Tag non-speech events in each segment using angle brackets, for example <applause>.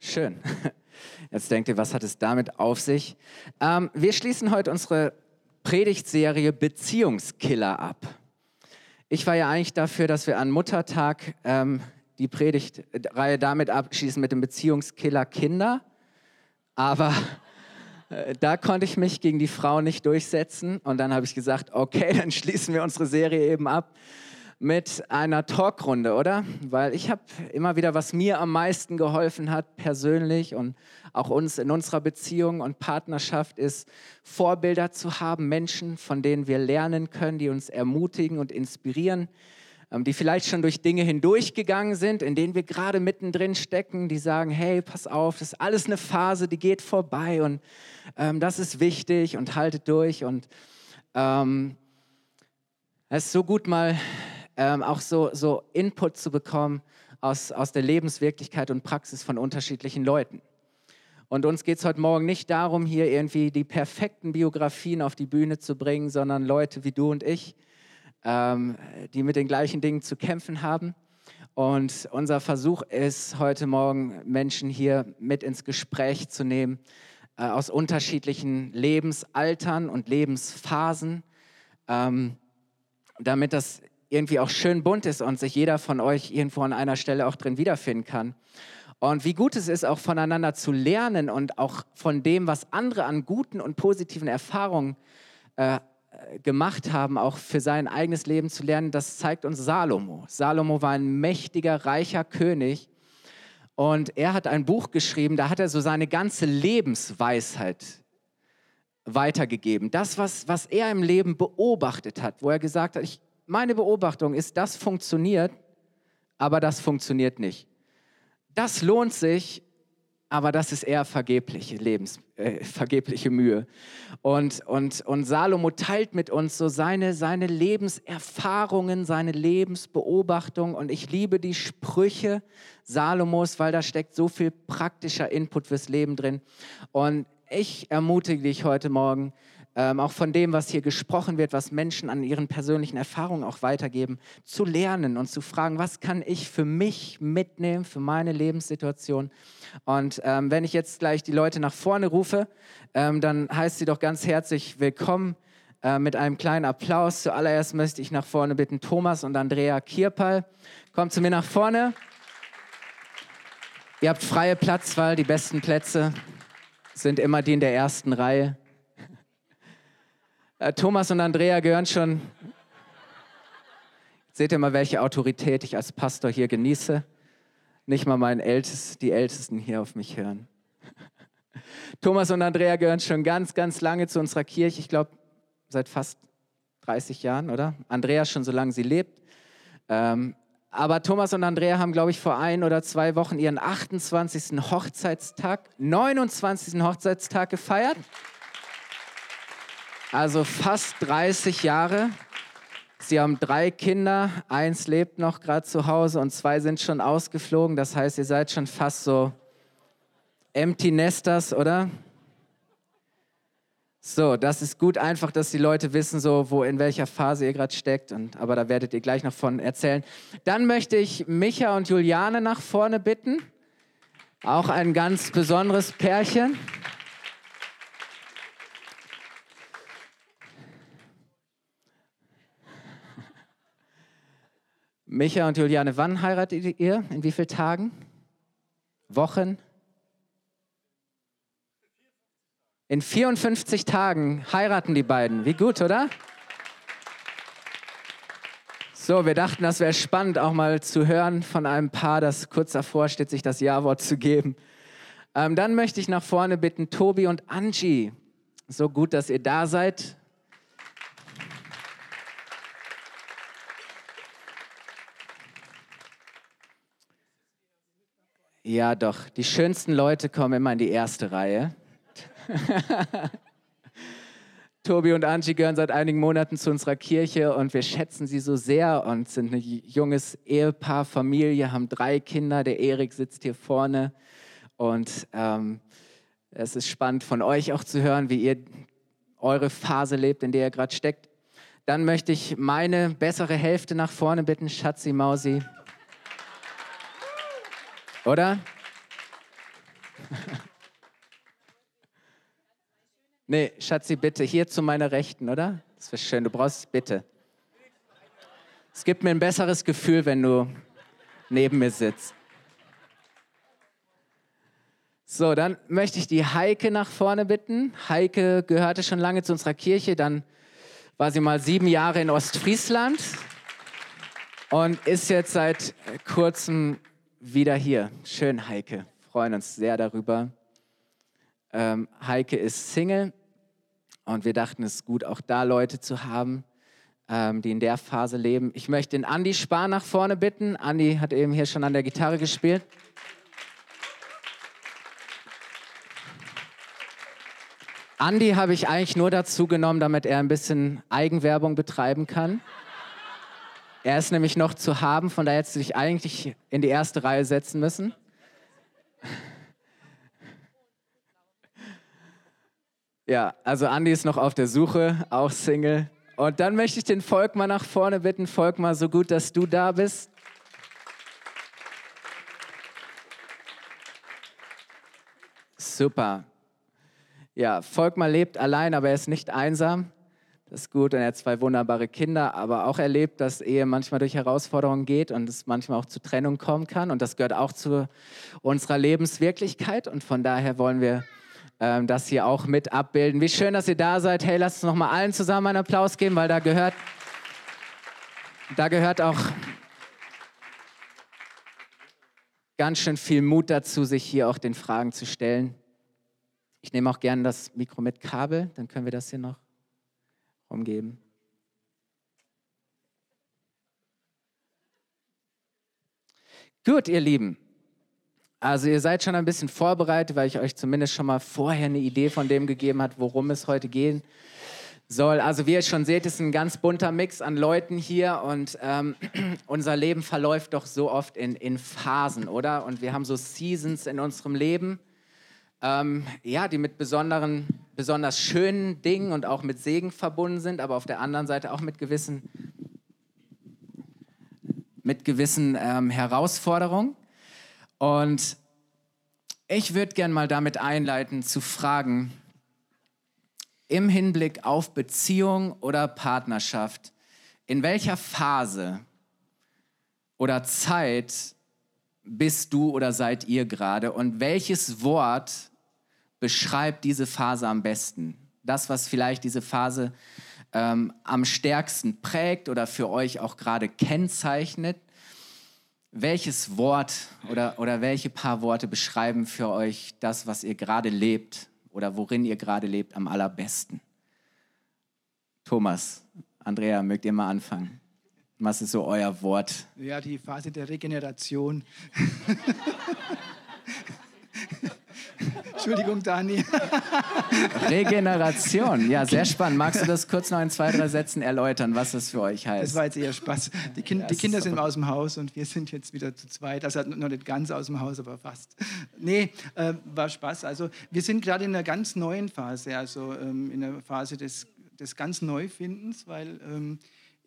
Schön. <laughs> Jetzt denkt ihr, was hat es damit auf sich? Ähm, wir schließen heute unsere Predigtserie Beziehungskiller ab. Ich war ja eigentlich dafür, dass wir an Muttertag ähm, die Predigtreihe damit abschließen mit dem Beziehungskiller Kinder. Aber <laughs> äh, da konnte ich mich gegen die Frau nicht durchsetzen. Und dann habe ich gesagt, okay, <laughs> dann schließen wir unsere Serie eben ab mit einer Talkrunde, oder? Weil ich habe immer wieder, was mir am meisten geholfen hat, persönlich und auch uns in unserer Beziehung und Partnerschaft, ist Vorbilder zu haben, Menschen, von denen wir lernen können, die uns ermutigen und inspirieren, ähm, die vielleicht schon durch Dinge hindurchgegangen sind, in denen wir gerade mittendrin stecken, die sagen, hey, pass auf, das ist alles eine Phase, die geht vorbei und ähm, das ist wichtig und haltet durch und ähm, es ist so gut mal ähm, auch so, so Input zu bekommen aus, aus der Lebenswirklichkeit und Praxis von unterschiedlichen Leuten. Und uns geht es heute Morgen nicht darum, hier irgendwie die perfekten Biografien auf die Bühne zu bringen, sondern Leute wie du und ich, ähm, die mit den gleichen Dingen zu kämpfen haben. Und unser Versuch ist heute Morgen, Menschen hier mit ins Gespräch zu nehmen, äh, aus unterschiedlichen Lebensaltern und Lebensphasen, ähm, damit das irgendwie auch schön bunt ist und sich jeder von euch irgendwo an einer Stelle auch drin wiederfinden kann. Und wie gut es ist, auch voneinander zu lernen und auch von dem, was andere an guten und positiven Erfahrungen äh, gemacht haben, auch für sein eigenes Leben zu lernen, das zeigt uns Salomo. Salomo war ein mächtiger, reicher König und er hat ein Buch geschrieben, da hat er so seine ganze Lebensweisheit weitergegeben. Das, was, was er im Leben beobachtet hat, wo er gesagt hat, ich meine Beobachtung ist, das funktioniert, aber das funktioniert nicht. Das lohnt sich, aber das ist eher vergebliche Lebens, äh, vergebliche Mühe. Und, und, und Salomo teilt mit uns so seine, seine Lebenserfahrungen, seine Lebensbeobachtung. Und ich liebe die Sprüche Salomos, weil da steckt so viel praktischer Input fürs Leben drin. Und ich ermutige dich heute Morgen, ähm, auch von dem, was hier gesprochen wird, was Menschen an ihren persönlichen Erfahrungen auch weitergeben, zu lernen und zu fragen, was kann ich für mich mitnehmen, für meine Lebenssituation. Und ähm, wenn ich jetzt gleich die Leute nach vorne rufe, ähm, dann heißt sie doch ganz herzlich willkommen äh, mit einem kleinen Applaus. Zuallererst möchte ich nach vorne bitten Thomas und Andrea Kierpal. Kommt zu mir nach vorne. Ihr habt freie Platzwahl, die besten Plätze sind immer die in der ersten Reihe. Äh, Thomas und Andrea gehören schon. Seht ihr mal, welche Autorität ich als Pastor hier genieße? Nicht mal mein Ältest, die Ältesten hier auf mich hören. <laughs> Thomas und Andrea gehören schon ganz, ganz lange zu unserer Kirche. Ich glaube, seit fast 30 Jahren, oder? Andrea schon so lange sie lebt. Ähm, aber Thomas und Andrea haben, glaube ich, vor ein oder zwei Wochen ihren 28. Hochzeitstag, 29. Hochzeitstag gefeiert. Also fast 30 Jahre. Sie haben drei Kinder, eins lebt noch gerade zu Hause und zwei sind schon ausgeflogen. Das heißt, ihr seid schon fast so Empty Nesters, oder? So, das ist gut einfach, dass die Leute wissen, so wo in welcher Phase ihr gerade steckt. Und, aber da werdet ihr gleich noch von erzählen. Dann möchte ich Micha und Juliane nach vorne bitten. Auch ein ganz besonderes Pärchen. Micha und Juliane, wann heiratet ihr? In wie vielen Tagen? Wochen? In 54 Tagen heiraten die beiden. Wie gut, oder? So, wir dachten, das wäre spannend, auch mal zu hören von einem Paar, das kurz davor steht, sich das Ja-Wort zu geben. Ähm, dann möchte ich nach vorne bitten, Tobi und Angie. So gut, dass ihr da seid. Ja, doch. Die schönsten Leute kommen immer in die erste Reihe. <laughs> Tobi und Angie gehören seit einigen Monaten zu unserer Kirche und wir schätzen sie so sehr und sind ein junges Ehepaar, Familie, haben drei Kinder. Der Erik sitzt hier vorne und ähm, es ist spannend von euch auch zu hören, wie ihr eure Phase lebt, in der ihr gerade steckt. Dann möchte ich meine bessere Hälfte nach vorne bitten, Schatzi Mausi. Oder? <laughs> Nee, Schatzi, bitte, hier zu meiner Rechten, oder? Das wäre schön, du brauchst bitte. Es gibt mir ein besseres Gefühl, wenn du neben mir sitzt. So, dann möchte ich die Heike nach vorne bitten. Heike gehörte schon lange zu unserer Kirche, dann war sie mal sieben Jahre in Ostfriesland und ist jetzt seit kurzem wieder hier. Schön, Heike. Freuen uns sehr darüber. Ähm, Heike ist Single und wir dachten, es ist gut, auch da Leute zu haben, ähm, die in der Phase leben. Ich möchte den Andi Spar nach vorne bitten. Andi hat eben hier schon an der Gitarre gespielt. Andi habe ich eigentlich nur dazu genommen, damit er ein bisschen Eigenwerbung betreiben kann. Er ist nämlich noch zu haben, von daher hättest du dich eigentlich in die erste Reihe setzen müssen. Ja, also Andi ist noch auf der Suche, auch Single. Und dann möchte ich den Volkmar nach vorne bitten. Volkmar, so gut, dass du da bist. Super. Ja, Volkmar lebt allein, aber er ist nicht einsam. Das ist gut und er hat zwei wunderbare Kinder, aber auch erlebt, dass Ehe manchmal durch Herausforderungen geht und es manchmal auch zu Trennung kommen kann. Und das gehört auch zu unserer Lebenswirklichkeit. Und von daher wollen wir ähm, das hier auch mit abbilden. Wie schön, dass ihr da seid. Hey, lasst uns noch mal allen zusammen einen Applaus geben, weil da gehört, da gehört auch ganz schön viel Mut dazu, sich hier auch den Fragen zu stellen. Ich nehme auch gerne das Mikro mit Kabel, dann können wir das hier noch rumgeben. Gut, ihr Lieben. Also ihr seid schon ein bisschen vorbereitet, weil ich euch zumindest schon mal vorher eine Idee von dem gegeben habe, worum es heute gehen soll. Also wie ihr schon seht, ist ein ganz bunter Mix an Leuten hier und ähm, <clears throat> unser Leben verläuft doch so oft in, in Phasen, oder? Und wir haben so Seasons in unserem Leben ähm, ja, die mit besonderen, besonders schönen Dingen und auch mit Segen verbunden sind, aber auf der anderen Seite auch mit gewissen, mit gewissen ähm, Herausforderungen. Und ich würde gerne mal damit einleiten zu fragen, im Hinblick auf Beziehung oder Partnerschaft, in welcher Phase oder Zeit bist du oder seid ihr gerade und welches Wort beschreibt diese Phase am besten? Das, was vielleicht diese Phase ähm, am stärksten prägt oder für euch auch gerade kennzeichnet. Welches Wort oder, oder welche paar Worte beschreiben für euch das, was ihr gerade lebt oder worin ihr gerade lebt, am allerbesten? Thomas, Andrea, mögt ihr mal anfangen? Was ist so euer Wort? Ja, die Phase der Regeneration. <laughs> Entschuldigung, Dani. Regeneration, ja, sehr spannend. Magst du das kurz noch in zwei, drei Sätzen erläutern, was das für euch heißt? Das war jetzt eher Spaß. Die, kind, die Kinder sind aus dem Haus und wir sind jetzt wieder zu zweit. Also noch nicht ganz aus dem Haus, aber fast. Nee, äh, war Spaß. Also wir sind gerade in einer ganz neuen Phase, also ähm, in der Phase des, des ganz Neufindens, weil ähm,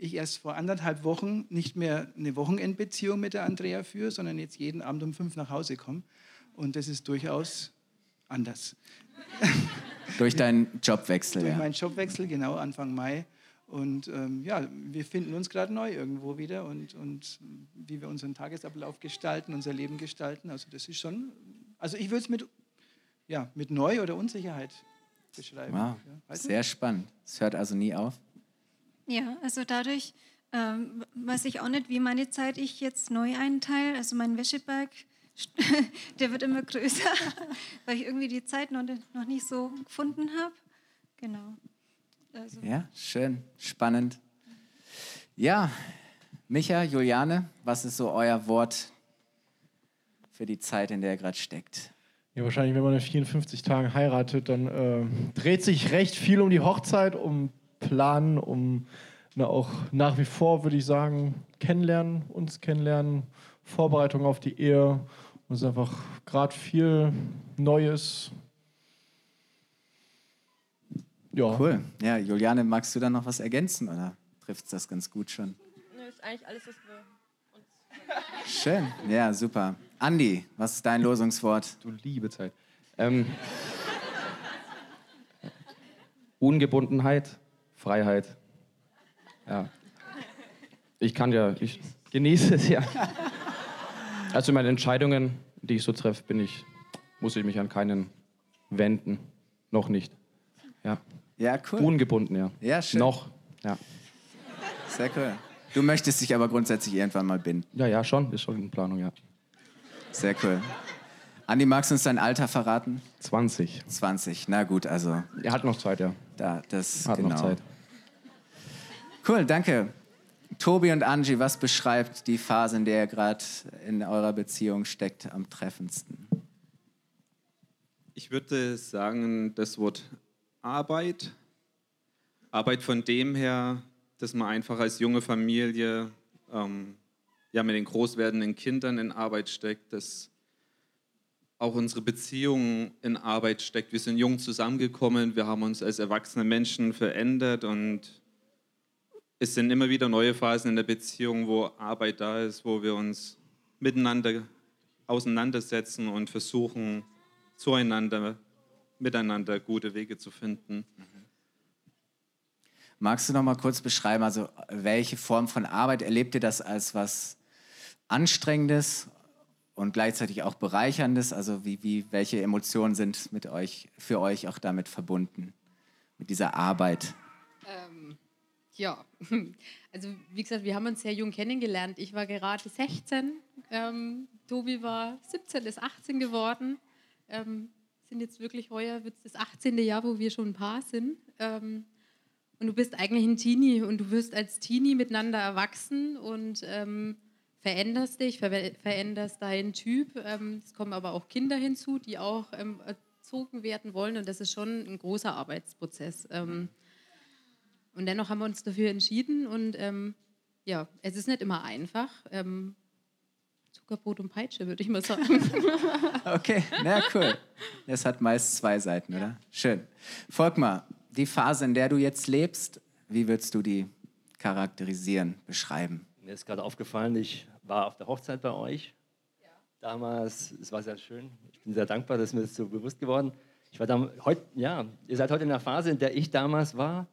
ich erst vor anderthalb Wochen nicht mehr eine Wochenendbeziehung mit der Andrea führe, sondern jetzt jeden Abend um fünf nach Hause komme. Und das ist durchaus anders. <laughs> Durch deinen Jobwechsel. Durch ja. meinen Jobwechsel, genau, Anfang Mai. Und ähm, ja, wir finden uns gerade neu irgendwo wieder und, und wie wir unseren Tagesablauf gestalten, unser Leben gestalten. Also das ist schon, also ich würde es mit, ja, mit Neu- oder Unsicherheit beschreiben. Wow, ja, sehr spannend. Es hört also nie auf. Ja, also dadurch ähm, weiß ich auch nicht, wie meine Zeit ich jetzt neu einteile. Also mein Wäscheberg <laughs> der wird immer größer, <laughs> weil ich irgendwie die Zeit noch, noch nicht so gefunden habe. Genau. Also. Ja, schön, spannend. Ja, Micha, Juliane, was ist so euer Wort für die Zeit, in der ihr gerade steckt? Ja, wahrscheinlich, wenn man in 54 Tagen heiratet, dann äh, dreht sich recht viel um die Hochzeit, um Planen, um na, auch nach wie vor, würde ich sagen, kennenlernen, uns kennenlernen, Vorbereitung auf die Ehe. Und es ist einfach gerade viel Neues. Ja. Cool. Ja, Juliane, magst du da noch was ergänzen oder trifft das ganz gut schon? Nö, ist eigentlich alles, was wir uns. Schön, ja, super. Andi, was ist dein Losungswort? Du liebe Zeit. Ähm, <laughs> Ungebundenheit, Freiheit. Ja. Ich kann ja, ich genieße es ja. Also meine Entscheidungen, die ich so treffe, bin ich, muss ich mich an keinen wenden. Noch nicht. Ja. Ja, cool. Ungebunden, ja. Ja, schön. Noch. Ja. Sehr cool. Du möchtest dich aber grundsätzlich irgendwann mal binden. Ja, ja, schon. Ist schon in Planung, ja. Sehr cool. Andi, magst du uns dein Alter verraten? 20. 20. Na gut, also Er hat noch Zeit, ja. Da, das Hat genau. noch Zeit. Cool, danke. Tobi und Angie, was beschreibt die Phase, in der ihr gerade in eurer Beziehung steckt, am treffendsten? Ich würde sagen, das Wort Arbeit. Arbeit von dem her, dass man einfach als junge Familie ähm, ja, mit den groß werdenden Kindern in Arbeit steckt, dass auch unsere Beziehung in Arbeit steckt. Wir sind jung zusammengekommen, wir haben uns als erwachsene Menschen verändert und es sind immer wieder neue Phasen in der Beziehung, wo Arbeit da ist, wo wir uns miteinander auseinandersetzen und versuchen, zueinander, miteinander gute Wege zu finden. Magst du noch mal kurz beschreiben, also welche Form von Arbeit erlebt ihr das als was Anstrengendes und gleichzeitig auch Bereicherndes? Also wie, wie, welche Emotionen sind mit euch, für euch auch damit verbunden, mit dieser Arbeit? Ähm, ja, <laughs> also wie gesagt, wir haben uns sehr jung kennengelernt. Ich war gerade 16, ähm, Tobi war 17, ist 18 geworden. Ähm, sind jetzt wirklich heuer, wird das 18. Jahr, wo wir schon ein Paar sind. Ähm, und du bist eigentlich ein Teenie und du wirst als Teenie miteinander erwachsen und ähm, veränderst dich, ver veränderst deinen Typ. Ähm, es kommen aber auch Kinder hinzu, die auch ähm, erzogen werden wollen und das ist schon ein großer Arbeitsprozess. Ähm, und dennoch haben wir uns dafür entschieden und ähm, ja, es ist nicht immer einfach. Ähm, Zuckerbrot und Peitsche, würde ich mal sagen. <laughs> Okay, na cool. Es hat meist zwei Seiten, oder? Schön. Volkmar, die Phase, in der du jetzt lebst, wie würdest du die charakterisieren, beschreiben? Mir ist gerade aufgefallen, ich war auf der Hochzeit bei euch. Damals, es war sehr schön. Ich bin sehr dankbar, dass mir das so bewusst geworden. Ich war heute, ja, ihr seid heute in der Phase, in der ich damals war.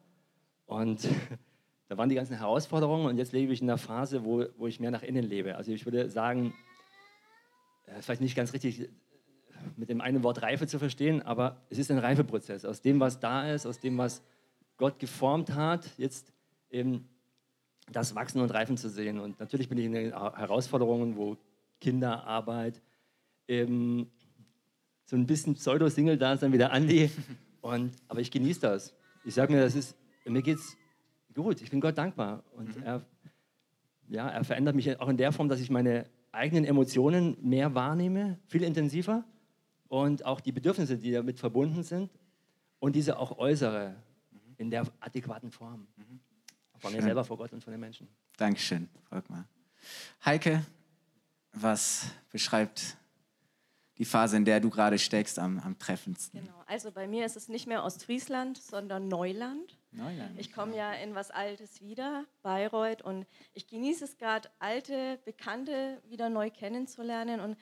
Und <laughs> da waren die ganzen Herausforderungen und jetzt lebe ich in einer Phase, wo, wo ich mehr nach innen lebe. Also ich würde sagen, äh, vielleicht nicht ganz richtig äh, mit dem einen Wort Reife zu verstehen, aber es ist ein Reifeprozess. Aus dem, was da ist, aus dem, was Gott geformt hat, jetzt eben das Wachsen und Reifen zu sehen. Und natürlich bin ich in den Herausforderungen, wo Kinderarbeit, eben so ein bisschen Pseudo-Single da ist dann wieder Andi. <laughs> Und, aber ich genieße das. Ich sage mir, das ist, mir geht's gut. Ich bin Gott dankbar. Und er, ja, er verändert mich auch in der Form, dass ich meine eigenen Emotionen mehr wahrnehme, viel intensiver. Und auch die Bedürfnisse, die damit verbunden sind. Und diese auch äußere in der adäquaten Form. Von mir selber, vor Gott und von den Menschen. Dankeschön, Volkmar. Heike, was beschreibt die Phase, in der du gerade steckst, am, am treffendsten? Genau, also bei mir ist es nicht mehr Ostfriesland, sondern Neuland. Neuland. Ich komme ja in was Altes wieder, Bayreuth, und ich genieße es gerade, alte Bekannte wieder neu kennenzulernen. Und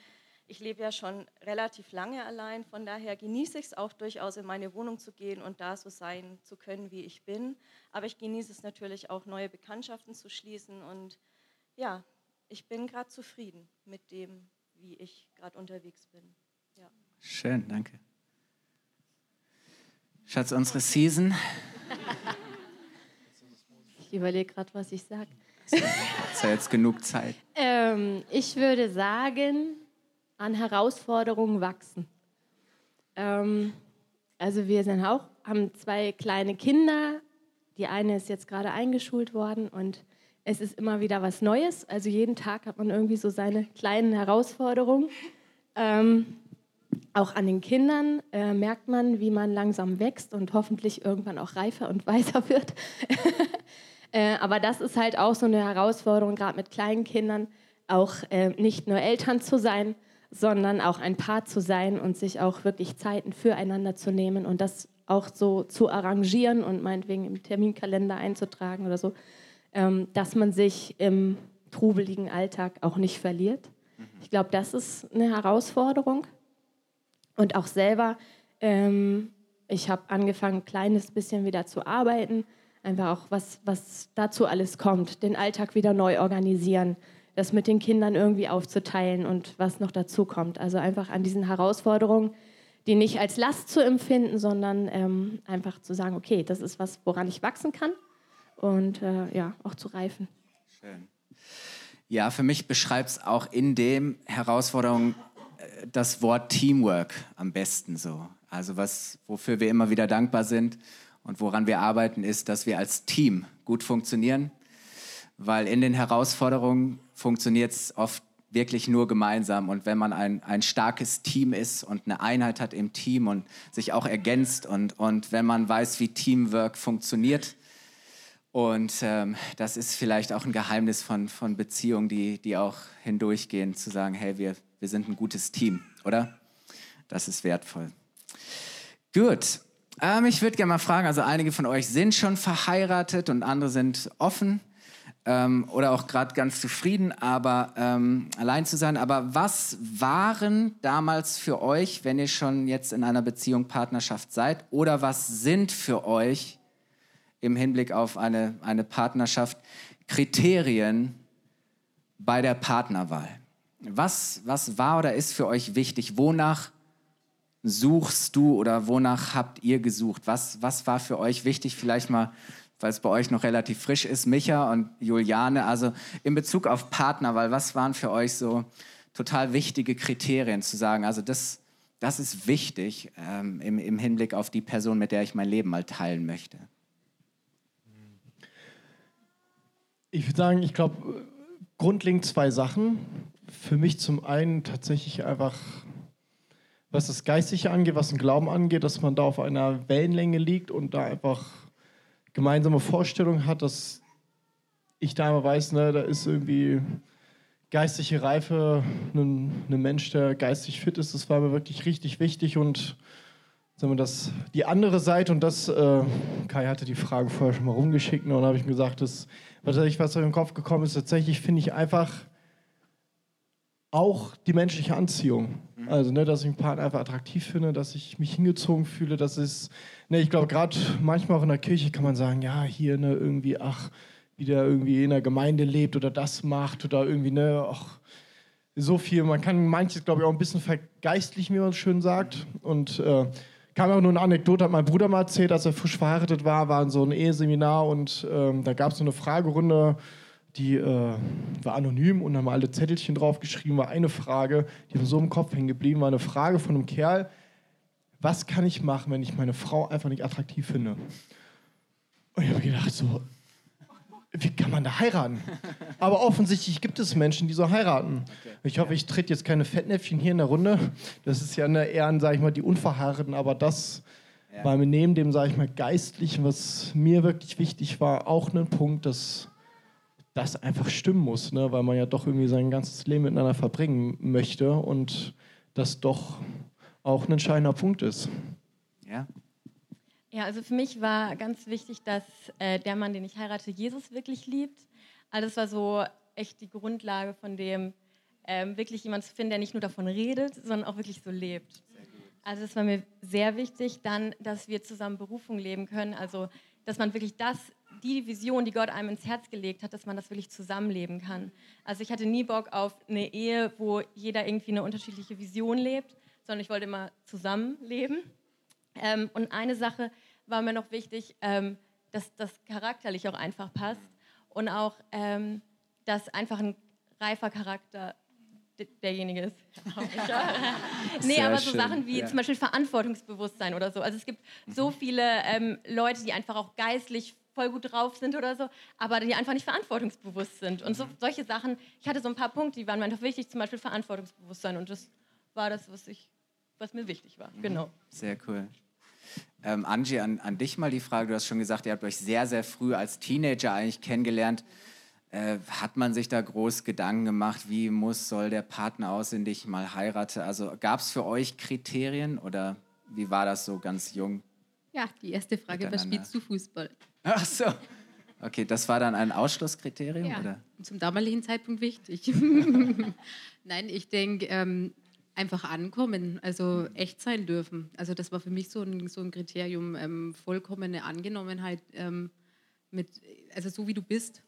ich lebe ja schon relativ lange allein, von daher genieße ich es auch durchaus, in meine Wohnung zu gehen und da so sein zu können, wie ich bin. Aber ich genieße es natürlich auch, neue Bekanntschaften zu schließen. Und ja, ich bin gerade zufrieden mit dem, wie ich gerade unterwegs bin. Ja. Schön, danke. Schatz, unsere Season. Ich überlege gerade, was ich sage. Ist ja jetzt genug Zeit. Ähm, ich würde sagen, an Herausforderungen wachsen. Ähm, also wir sind auch, haben zwei kleine Kinder. Die eine ist jetzt gerade eingeschult worden und es ist immer wieder was Neues. Also jeden Tag hat man irgendwie so seine kleinen Herausforderungen. Ähm, auch an den Kindern äh, merkt man, wie man langsam wächst und hoffentlich irgendwann auch reifer und <laughs> weiser wird. <laughs> äh, aber das ist halt auch so eine Herausforderung, gerade mit kleinen Kindern, auch äh, nicht nur Eltern zu sein, sondern auch ein Paar zu sein und sich auch wirklich Zeiten füreinander zu nehmen und das auch so zu arrangieren und meinetwegen im Terminkalender einzutragen oder so, ähm, dass man sich im trubeligen Alltag auch nicht verliert. Ich glaube, das ist eine Herausforderung. Und auch selber, ähm, ich habe angefangen, ein kleines bisschen wieder zu arbeiten. Einfach auch, was, was dazu alles kommt. Den Alltag wieder neu organisieren, das mit den Kindern irgendwie aufzuteilen und was noch dazu kommt. Also einfach an diesen Herausforderungen, die nicht als Last zu empfinden, sondern ähm, einfach zu sagen, okay, das ist was, woran ich wachsen kann und äh, ja, auch zu reifen. Schön. Ja, für mich beschreibt es auch in dem Herausforderung äh, das Wort Teamwork am besten so. Also was, wofür wir immer wieder dankbar sind und woran wir arbeiten, ist, dass wir als Team gut funktionieren, weil in den Herausforderungen funktioniert es oft wirklich nur gemeinsam. Und wenn man ein, ein starkes Team ist und eine Einheit hat im Team und sich auch ergänzt und, und wenn man weiß, wie Teamwork funktioniert, und ähm, das ist vielleicht auch ein Geheimnis von, von Beziehungen, die, die auch hindurchgehen, zu sagen, hey, wir, wir sind ein gutes Team, oder? Das ist wertvoll. Gut. Ähm, ich würde gerne mal fragen, also einige von euch sind schon verheiratet und andere sind offen ähm, oder auch gerade ganz zufrieden, aber ähm, allein zu sein. Aber was waren damals für euch, wenn ihr schon jetzt in einer Beziehung, Partnerschaft seid, oder was sind für euch im Hinblick auf eine, eine Partnerschaft Kriterien bei der Partnerwahl? Was, was war oder ist für euch wichtig? Wonach suchst du oder wonach habt ihr gesucht? Was, was war für euch wichtig? Vielleicht mal, weil es bei euch noch relativ frisch ist, Micha und Juliane. Also in Bezug auf Partnerwahl, was waren für euch so total wichtige Kriterien zu sagen? Also das, das ist wichtig ähm, im, im Hinblick auf die Person, mit der ich mein Leben mal teilen möchte. Ich würde sagen, ich glaube, grundlegend zwei Sachen. Für mich zum einen tatsächlich einfach, was das Geistige angeht, was den Glauben angeht, dass man da auf einer Wellenlänge liegt und da einfach gemeinsame Vorstellungen hat, dass ich da immer weiß, ne, da ist irgendwie geistige Reife, ein, ein Mensch, der geistig fit ist, das war mir wirklich richtig wichtig und sagen wir das, die andere Seite und das, äh, Kai hatte die Frage vorher schon mal rumgeschickt ne, und habe ich mir gesagt, das was, was in den Kopf gekommen ist, tatsächlich finde ich einfach auch die menschliche Anziehung. Mhm. Also, ne, dass ich einen Partner einfach attraktiv finde, dass ich mich hingezogen fühle, das ist, ne, ich glaube, gerade manchmal auch in der Kirche kann man sagen, ja, hier, ne, irgendwie, ach, wie der irgendwie in der Gemeinde lebt oder das macht oder irgendwie, ne, ach, so viel. Man kann manches, glaube ich, auch ein bisschen vergeistlichen, wie man es schön sagt. Und äh, kam auch nur eine Anekdote, hat mein Bruder mal erzählt, als er frisch verheiratet war, war in so ein Eheseminar und ähm, da gab es so eine Fragerunde, die äh, war anonym und haben alle Zettelchen draufgeschrieben, war eine Frage, die war so im Kopf hängen geblieben, war eine Frage von einem Kerl, was kann ich machen, wenn ich meine Frau einfach nicht attraktiv finde? Und ich habe gedacht so, wie kann man da heiraten? Aber offensichtlich gibt es Menschen, die so heiraten. Ich hoffe, ich trete jetzt keine Fettnäpfchen hier in der Runde. Das ist ja eine, eher, sage ich mal, die Unverheirateten. Aber das ja. war mir neben dem, sage ich mal, Geistlichen, was mir wirklich wichtig war, auch ein Punkt, dass das einfach stimmen muss. Ne? Weil man ja doch irgendwie sein ganzes Leben miteinander verbringen möchte und das doch auch ein entscheidender Punkt ist. Ja, ja, also für mich war ganz wichtig, dass äh, der Mann, den ich heirate, Jesus wirklich liebt. Also das war so echt die Grundlage von dem, ähm, wirklich jemanden zu finden, der nicht nur davon redet, sondern auch wirklich so lebt. Also das war mir sehr wichtig. Dann, dass wir zusammen Berufung leben können. Also dass man wirklich das, die Vision, die Gott einem ins Herz gelegt hat, dass man das wirklich zusammenleben kann. Also ich hatte nie Bock auf eine Ehe, wo jeder irgendwie eine unterschiedliche Vision lebt, sondern ich wollte immer zusammenleben. Ähm, und eine Sache war mir noch wichtig, ähm, dass das charakterlich auch einfach passt und auch, ähm, dass einfach ein reifer Charakter derjenige ist. <laughs> <laughs> nee, Sehr aber so schön. Sachen wie ja. zum Beispiel Verantwortungsbewusstsein oder so. Also es gibt mhm. so viele ähm, Leute, die einfach auch geistlich voll gut drauf sind oder so, aber die einfach nicht verantwortungsbewusst sind. Und so, mhm. solche Sachen, ich hatte so ein paar Punkte, die waren mir einfach wichtig, zum Beispiel Verantwortungsbewusstsein. Und das war das, was, ich, was mir wichtig war. Mhm. Genau. Sehr cool. Ähm, Angie, an, an, dich mal die Frage. Du hast schon gesagt, ihr habt euch sehr, sehr früh als Teenager eigentlich kennengelernt. Äh, hat man sich da groß Gedanken gemacht, wie muss, soll der Partner aussehen, den ich mal heirate? Also gab es für euch Kriterien oder wie war das so ganz jung? Ja, die erste Frage, was spielst du Fußball? Ach so. Okay, das war dann ein Ausschlusskriterium? Ja, oder? zum damaligen Zeitpunkt wichtig. <laughs> Nein, ich denke, ähm, einfach ankommen, also echt sein dürfen. Also das war für mich so ein, so ein Kriterium, ähm, vollkommene Angenommenheit ähm, mit, also so wie du bist.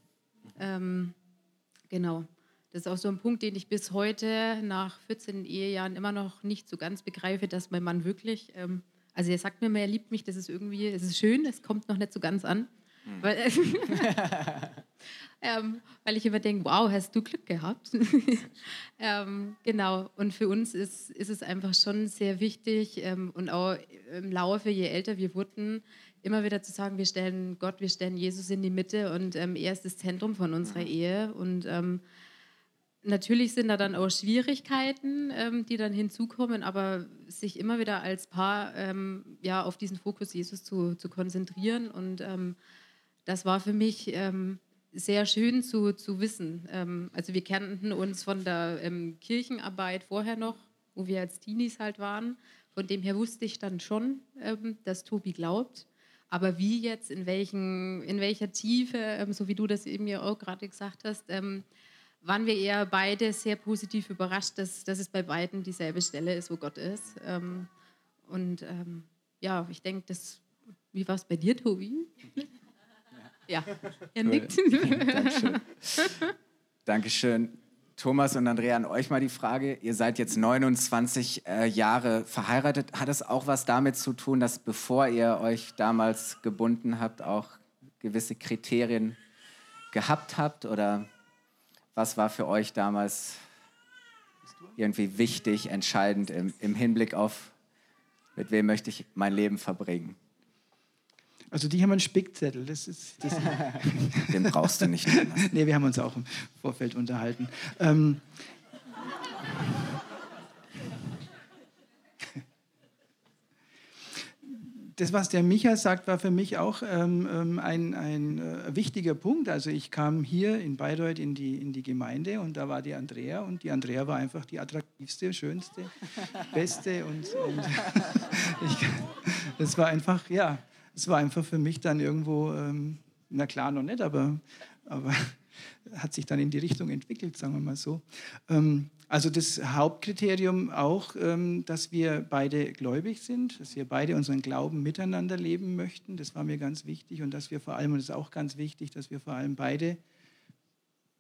Ähm, genau. Das ist auch so ein Punkt, den ich bis heute nach 14 Ehejahren immer noch nicht so ganz begreife, dass mein Mann wirklich, ähm, also er sagt mir immer, er liebt mich, das ist irgendwie, es ist schön, es kommt noch nicht so ganz an. Mhm. Weil, <laughs> <laughs> ähm, weil, ich immer denke, wow, hast du Glück gehabt. <laughs> ähm, genau, und für uns ist, ist es einfach schon sehr wichtig ähm, und auch im Laufe, je älter wir wurden, immer wieder zu sagen, wir stellen Gott, wir stellen Jesus in die Mitte und ähm, er ist das Zentrum von unserer mhm. Ehe. Und ähm, natürlich sind da dann auch Schwierigkeiten, ähm, die dann hinzukommen, aber sich immer wieder als Paar ja, auf diesen Fokus Jesus zu, zu konzentrieren und das war für mich ähm, sehr schön zu, zu wissen. Ähm, also wir kannten uns von der ähm, Kirchenarbeit vorher noch, wo wir als Teenies halt waren. Von dem her wusste ich dann schon, ähm, dass Tobi glaubt. Aber wie jetzt, in, welchen, in welcher Tiefe, ähm, so wie du das eben ja auch gerade gesagt hast, ähm, waren wir eher beide sehr positiv überrascht, dass, dass es bei beiden dieselbe Stelle ist, wo Gott ist. und ja, ich denke, das, wie war es bei dir, Tobi? Ja, er nickt. Dankeschön. Dankeschön. Thomas und Andrea, an euch mal die Frage. Ihr seid jetzt 29 äh, Jahre verheiratet. Hat es auch was damit zu tun, dass bevor ihr euch damals gebunden habt, auch gewisse Kriterien gehabt habt? Oder was war für euch damals irgendwie wichtig, entscheidend im, im Hinblick auf, mit wem möchte ich mein Leben verbringen? Also die haben einen Spickzettel. Das ist, das <laughs> Den brauchst du nicht. nee, wir haben uns auch im Vorfeld unterhalten. Ähm, das, was der Micha sagt, war für mich auch ähm, ähm, ein, ein äh, wichtiger Punkt. Also ich kam hier in Bayreuth in die, in die Gemeinde und da war die Andrea und die Andrea war einfach die attraktivste, schönste, <laughs> beste und, und <laughs> ich, das war einfach, ja, es war einfach für mich dann irgendwo, ähm, na klar, noch nicht, aber, aber hat sich dann in die Richtung entwickelt, sagen wir mal so. Ähm, also das Hauptkriterium auch, ähm, dass wir beide gläubig sind, dass wir beide unseren Glauben miteinander leben möchten, das war mir ganz wichtig und dass wir vor allem, und das ist auch ganz wichtig, dass wir vor allem beide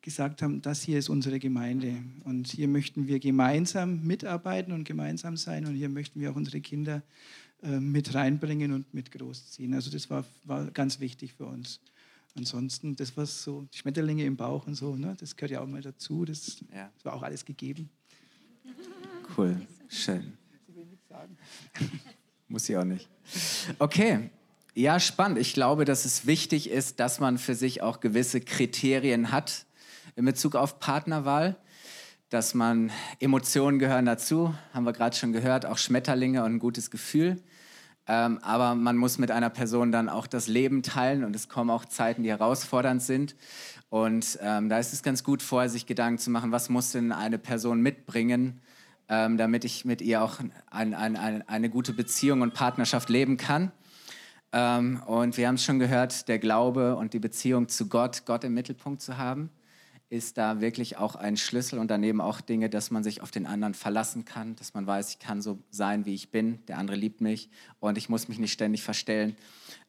gesagt haben, das hier ist unsere Gemeinde und hier möchten wir gemeinsam mitarbeiten und gemeinsam sein und hier möchten wir auch unsere Kinder äh, mit reinbringen und mit großziehen. Also das war, war ganz wichtig für uns. Ansonsten, das war so Schmetterlinge im Bauch und so, ne? das gehört ja auch mal dazu. Das, ja. das war auch alles gegeben. Cool, schön. <laughs> Muss ich auch nicht. Okay, ja, spannend. Ich glaube, dass es wichtig ist, dass man für sich auch gewisse Kriterien hat in Bezug auf Partnerwahl dass man Emotionen gehören dazu, haben wir gerade schon gehört, auch Schmetterlinge und ein gutes Gefühl. Ähm, aber man muss mit einer Person dann auch das Leben teilen und es kommen auch Zeiten, die herausfordernd sind. Und ähm, da ist es ganz gut, vorher sich Gedanken zu machen, was muss denn eine Person mitbringen, ähm, damit ich mit ihr auch ein, ein, ein, eine gute Beziehung und Partnerschaft leben kann. Ähm, und wir haben es schon gehört, der Glaube und die Beziehung zu Gott, Gott im Mittelpunkt zu haben ist da wirklich auch ein Schlüssel und daneben auch Dinge, dass man sich auf den anderen verlassen kann, dass man weiß, ich kann so sein, wie ich bin, der andere liebt mich und ich muss mich nicht ständig verstellen.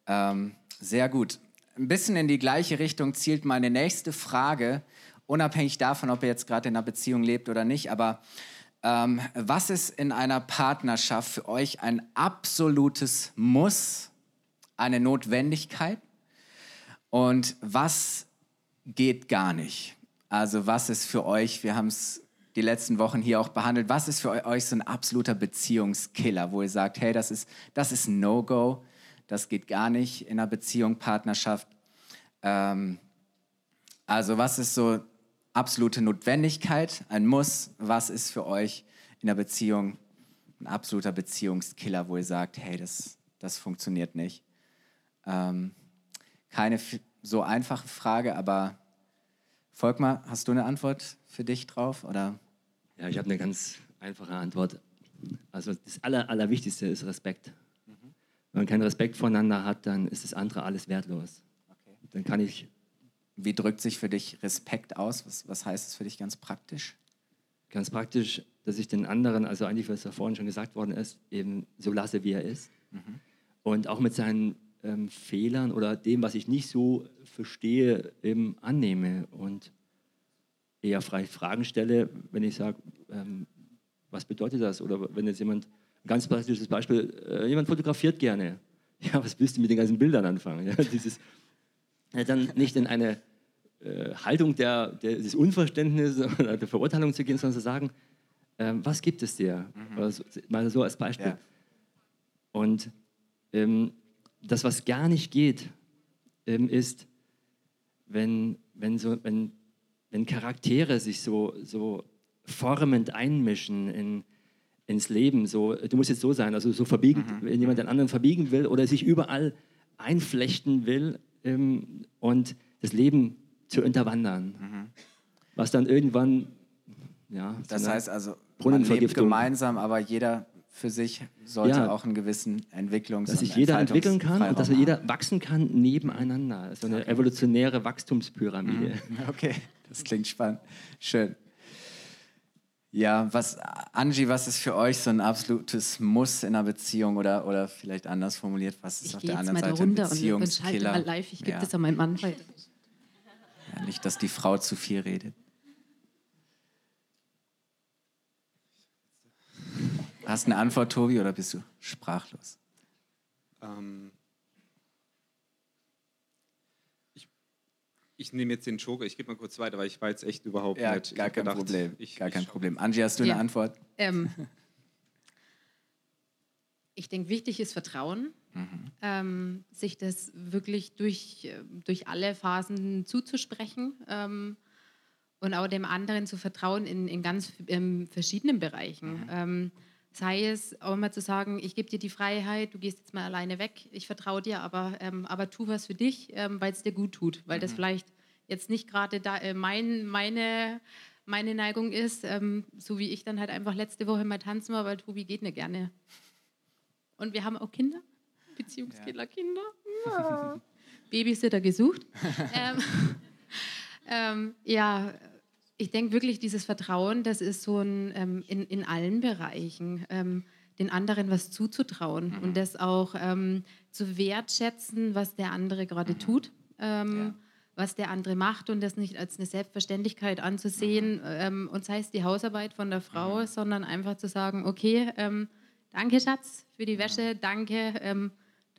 Ähm, sehr gut. Ein bisschen in die gleiche Richtung zielt meine nächste Frage, unabhängig davon, ob ihr jetzt gerade in einer Beziehung lebt oder nicht, aber ähm, was ist in einer Partnerschaft für euch ein absolutes Muss, eine Notwendigkeit und was geht gar nicht? Also was ist für euch, wir haben es die letzten Wochen hier auch behandelt, was ist für euch so ein absoluter Beziehungskiller, wo ihr sagt, hey, das ist, das ist ein No-Go, das geht gar nicht in einer Beziehung, Partnerschaft. Ähm, also was ist so absolute Notwendigkeit, ein Muss, was ist für euch in der Beziehung ein absoluter Beziehungskiller, wo ihr sagt, hey, das, das funktioniert nicht. Ähm, keine so einfache Frage, aber Volkmar, hast du eine Antwort für dich drauf? Oder? Ja, ich habe eine ganz einfache Antwort. Also das Aller, Allerwichtigste ist Respekt. Mhm. Wenn man keinen Respekt voneinander hat, dann ist das andere alles wertlos. Okay. Dann kann ich. Wie drückt sich für dich Respekt aus? Was, was heißt es für dich ganz praktisch? Ganz praktisch, dass ich den anderen, also eigentlich, was da vorhin schon gesagt worden ist, eben so lasse, wie er ist. Mhm. Und auch mit seinen ähm, Fehlern oder dem, was ich nicht so verstehe, eben annehme und eher frei Fragen stelle, wenn ich sage, ähm, was bedeutet das? Oder wenn jetzt jemand, ein ganz praktisches Beispiel, äh, jemand fotografiert gerne. <laughs> Ja, was willst du mit den ganzen Bildern anfangen? <laughs> Ja, dieses, ja, dann nicht in eine äh, Haltung der, der, des Unverständnisses <laughs> oder der Verurteilung zu gehen, sondern zu sagen, ähm, was gibt es dir? Mhm. Also, mal so als Beispiel. Ja. Und ähm, das, was gar nicht geht, ähm, ist, wenn, wenn, so, wenn, wenn Charaktere sich so, so formend einmischen in, ins Leben, so, du musst jetzt so sein, also so verbiegen, mhm. wenn jemand den anderen verbiegen will oder sich überall einflechten will ähm, und das Leben zu unterwandern. Mhm. Was dann irgendwann, ja. Das heißt also, man lebt gemeinsam, aber jeder für sich sollte ja, auch einen gewissen Entwicklungs- Dass sich jeder entwickeln kann und dass jeder wachsen kann nebeneinander. So eine okay. evolutionäre Wachstumspyramide. Mhm. <laughs> Okay, das klingt spannend. Schön. Ja, was, Angie, was ist für euch so ein absolutes Muss in einer Beziehung oder, oder vielleicht anders formuliert, was ist ich auf der anderen Seite ein Beziehungskiller? mal live, ich gebe ja. das an meinen Mann weiter. Ja, nicht, dass die Frau zu viel redet. Hast du eine Antwort, Tobi, oder bist du sprachlos? Ähm, ich, ich nehme jetzt den Joker, ich gebe mal kurz weiter, weil ich war jetzt echt überhaupt ja, nicht. Gar kein gedacht, Problem. Ich, gar kein Problem. Angie, hast du ja. eine Antwort? Ähm, <laughs> ich denke, wichtig ist Vertrauen, mhm. ähm, sich das wirklich durch, durch alle Phasen zuzusprechen. Ähm, und auch dem anderen zu vertrauen in, in ganz ähm, verschiedenen Bereichen. Mhm. Sei es auch mal zu sagen, ich gebe dir die Freiheit, du gehst jetzt mal alleine weg, ich vertraue dir, aber, ähm, aber tu was für dich, ähm, weil es dir gut tut, weil mhm. das vielleicht jetzt nicht gerade äh, mein, meine, meine Neigung ist, ähm, so wie ich dann halt einfach letzte Woche mal tanzen war, weil Tobi geht nicht gerne. Und wir haben auch Kinder, Beziehungskiller-Kinder, ja. <laughs> Babysitter gesucht. Ähm, <laughs> ähm, ja, ich denke wirklich, dieses Vertrauen, das ist so ein ähm, in, in allen Bereichen, ähm, den anderen was zuzutrauen mhm. und das auch ähm, zu wertschätzen, was der andere gerade mhm. tut. Ähm, ja. Was der andere macht und das nicht als eine Selbstverständlichkeit anzusehen, mhm. Ähm, und sei es die Hausarbeit von der Frau, mhm. sondern einfach zu sagen: Okay, ähm, danke Schatz für die Wäsche, danke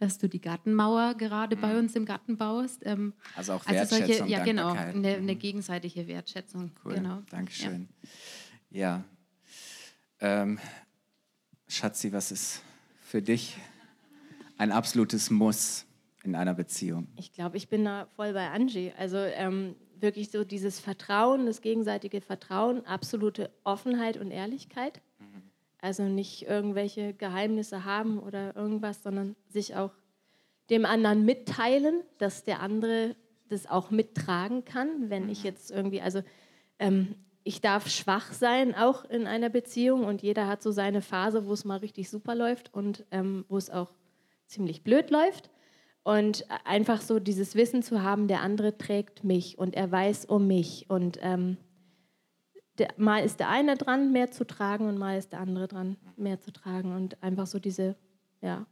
dass du die Gartenmauer gerade mhm. bei uns im Garten baust. Ähm, also auch Wertschätzung, also solche, Ja, genau, eine, eine, gegenseitige Wertschätzung. Cool, genau. Dankeschön. Ja. ja. Ähm, Schatzi, was ist für dich ein absolutes Muss in einer Beziehung? Ich glaube, ich bin da voll bei Angie. Also ähm, wirklich so dieses Vertrauen, das gegenseitige Vertrauen, absolute Offenheit und Ehrlichkeit. Also nicht irgendwelche Geheimnisse haben oder irgendwas, sondern sich auch dem anderen mitteilen, dass der andere das auch mittragen kann, wenn ich jetzt irgendwie, also ähm, ich darf schwach sein, auch in einer Beziehung und jeder hat so seine Phase, wo es mal richtig super läuft und ähm, wo es auch ziemlich blöd läuft. Und einfach so dieses Wissen zu haben, der andere trägt mich und er weiß um mich und ähm, der, mal ist der eine dran, mehr zu tragen und mal ist der andere dran, mehr zu tragen und einfach so diese, ja,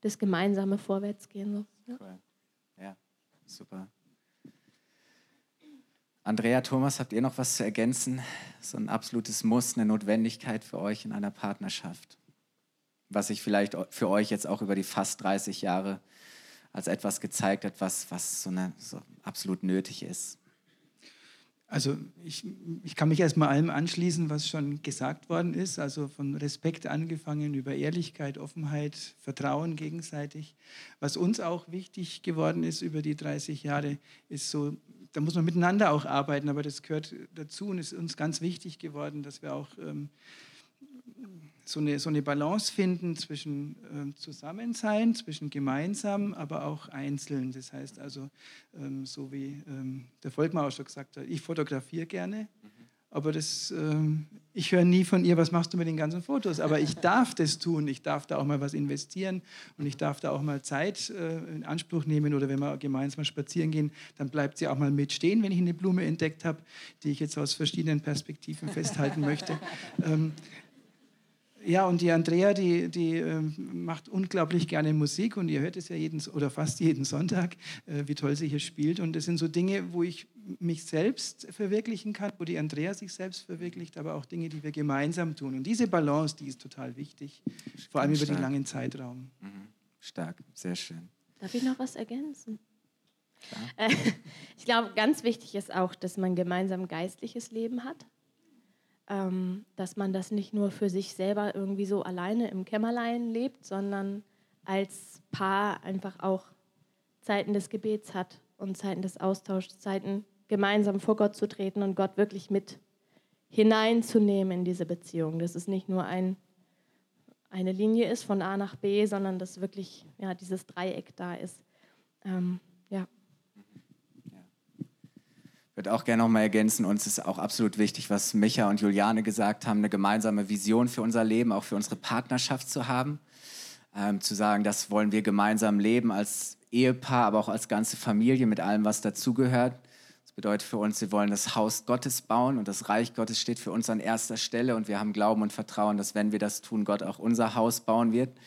das gemeinsame Vorwärtsgehen. So. Ja. Cool. ja, super. Andrea, Thomas, habt ihr noch was zu ergänzen? So ein absolutes Muss, eine Notwendigkeit für euch in einer Partnerschaft, was sich vielleicht für euch jetzt auch über die fast 30 Jahre als etwas gezeigt hat, was, was so, eine, so absolut nötig ist. Also ich, ich kann mich erstmal allem anschließen, was schon gesagt worden ist. Also von Respekt angefangen über Ehrlichkeit, Offenheit, Vertrauen gegenseitig. Was uns auch wichtig geworden ist über die 30 Jahre, ist so, da muss man miteinander auch arbeiten, aber das gehört dazu und ist uns ganz wichtig geworden, dass wir auch ähm, so eine, so eine Balance finden zwischen äh, Zusammensein, zwischen gemeinsam, aber auch einzeln. Das heißt also, ähm, so wie ähm, der Volkmar auch schon gesagt hat, ich fotografiere gerne, mhm. aber das ähm, ich höre nie von ihr, was machst du mit den ganzen Fotos, aber ich <laughs> darf das tun, ich darf da auch mal was investieren und ich darf da auch mal Zeit äh, in Anspruch nehmen oder wenn wir gemeinsam spazieren gehen, dann bleibt sie auch mal mitstehen, wenn ich eine Blume entdeckt habe, die ich jetzt aus verschiedenen Perspektiven festhalten möchte. <laughs> Ja, und die Andrea, die, die äh, macht unglaublich gerne Musik und ihr hört es ja jeden oder fast jeden Sonntag, äh, wie toll sie hier spielt. Und das sind so Dinge, wo ich mich selbst verwirklichen kann, wo die Andrea sich selbst verwirklicht, aber auch Dinge, die wir gemeinsam tun. Und diese Balance, die ist total wichtig, vor allem über den langen Zeitraum. Mhm. Stark, sehr schön. Darf ich noch was ergänzen? Äh, <laughs> ich glaube, ganz wichtig ist auch, dass man gemeinsam geistliches Leben hat ähm, dass man das nicht nur für sich selber irgendwie so alleine im Kämmerlein lebt, sondern als Paar einfach auch Zeiten des Gebets hat und Zeiten des Austauschs, Zeiten gemeinsam vor Gott zu treten und Gott wirklich mit hineinzunehmen in diese Beziehung. Dass es nicht nur ein, eine Linie ist von A nach B, sondern dass wirklich ja, dieses Dreieck da ist. Ähm, ja würde auch gerne noch mal ergänzen, uns ist auch absolut wichtig, was Micha und Juliane gesagt haben, eine gemeinsame Vision für unser Leben, auch für unsere Partnerschaft zu haben. Ähm, zu sagen, das wollen wir gemeinsam leben als Ehepaar, aber auch als ganze Familie mit allem, was dazugehört. Das bedeutet für uns, wir wollen das Haus Gottes bauen und das Reich Gottes steht für uns an erster Stelle und wir haben Glauben und Vertrauen, dass wenn wir das tun, Gott auch unser Haus bauen wird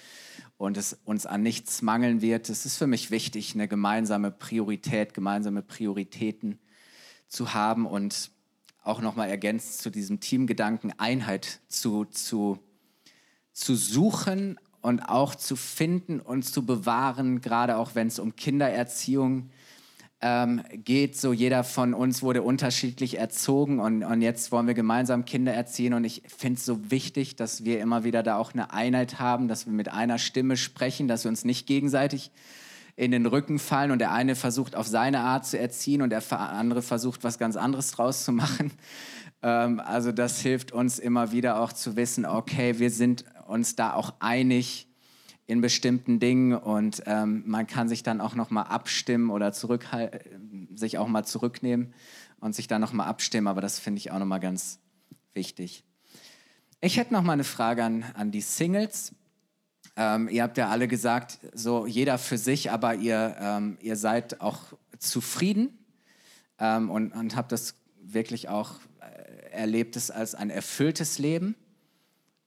und es uns an nichts mangeln wird. Es ist für mich wichtig, eine gemeinsame Priorität, gemeinsame Prioritäten zu haben und auch nochmal ergänzt zu diesem Teamgedanken Einheit zu, zu, zu suchen und auch zu finden und zu bewahren, gerade auch wenn es um Kindererziehung ähm, geht. So jeder von uns wurde unterschiedlich erzogen und, und jetzt wollen wir gemeinsam Kinder erziehen und ich finde es so wichtig, dass wir immer wieder da auch eine Einheit haben, dass wir mit einer Stimme sprechen, dass wir uns nicht gegenseitig in den Rücken fallen und der eine versucht auf seine Art zu erziehen und der andere versucht was ganz anderes draus zu machen. Ähm, also das hilft uns immer wieder auch zu wissen, okay, wir sind uns da auch einig in bestimmten Dingen und ähm, man kann sich dann auch noch mal abstimmen oder sich auch mal zurücknehmen und sich dann noch mal abstimmen, aber das finde ich auch noch mal ganz wichtig. Ich hätte noch mal eine Frage an, an die Singles. Ähm, ihr habt ja alle gesagt, so jeder für sich, aber ihr, ähm, ihr seid auch zufrieden ähm, und, und habt das wirklich auch äh, erlebt es als ein erfülltes Leben,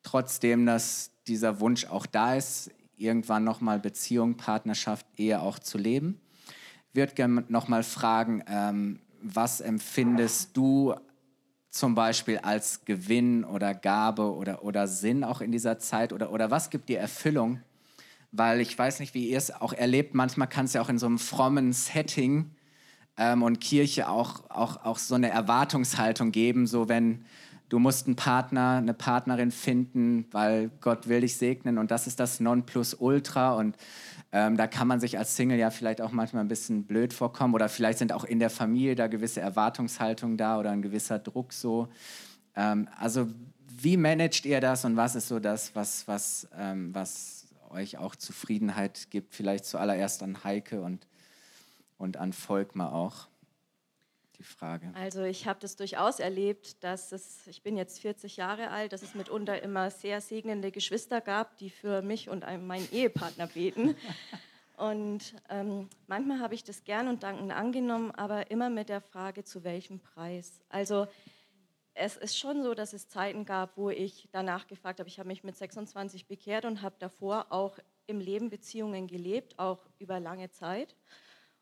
trotzdem, dass dieser Wunsch auch da ist, irgendwann nochmal Beziehung, Partnerschaft, Ehe auch zu leben. Ich würde gerne nochmal fragen, ähm, was empfindest du zum Beispiel als Gewinn oder Gabe oder, oder Sinn auch in dieser Zeit? Oder, oder was gibt dir Erfüllung? Weil ich weiß nicht, wie ihr es auch erlebt. Manchmal kann es ja auch in so einem frommen Setting ähm, und Kirche auch, auch, auch so eine Erwartungshaltung geben, so wenn du musst einen Partner, eine Partnerin finden, weil Gott will dich segnen und das ist das Nonplusultra und ähm, da kann man sich als Single ja vielleicht auch manchmal ein bisschen blöd vorkommen oder vielleicht sind auch in der Familie da gewisse Erwartungshaltungen da oder ein gewisser Druck so. Ähm, also wie managt ihr das und was ist so das, was, was, ähm, was euch auch Zufriedenheit gibt? Vielleicht zuallererst an Heike und, und an Volkmar auch die Frage. Also ich habe das durchaus erlebt, dass es, ich bin jetzt 40 Jahre alt, dass es mitunter immer sehr segnende Geschwister gab, die für mich und meinen Ehepartner beten. <laughs> Und ähm, manchmal habe ich das gern und dankend angenommen, aber immer mit der Frage, zu welchem Preis. Also es ist schon so, dass es Zeiten gab, wo ich danach gefragt habe, ich habe mich mit 26 bekehrt und habe davor auch im Leben Beziehungen gelebt, auch über lange Zeit.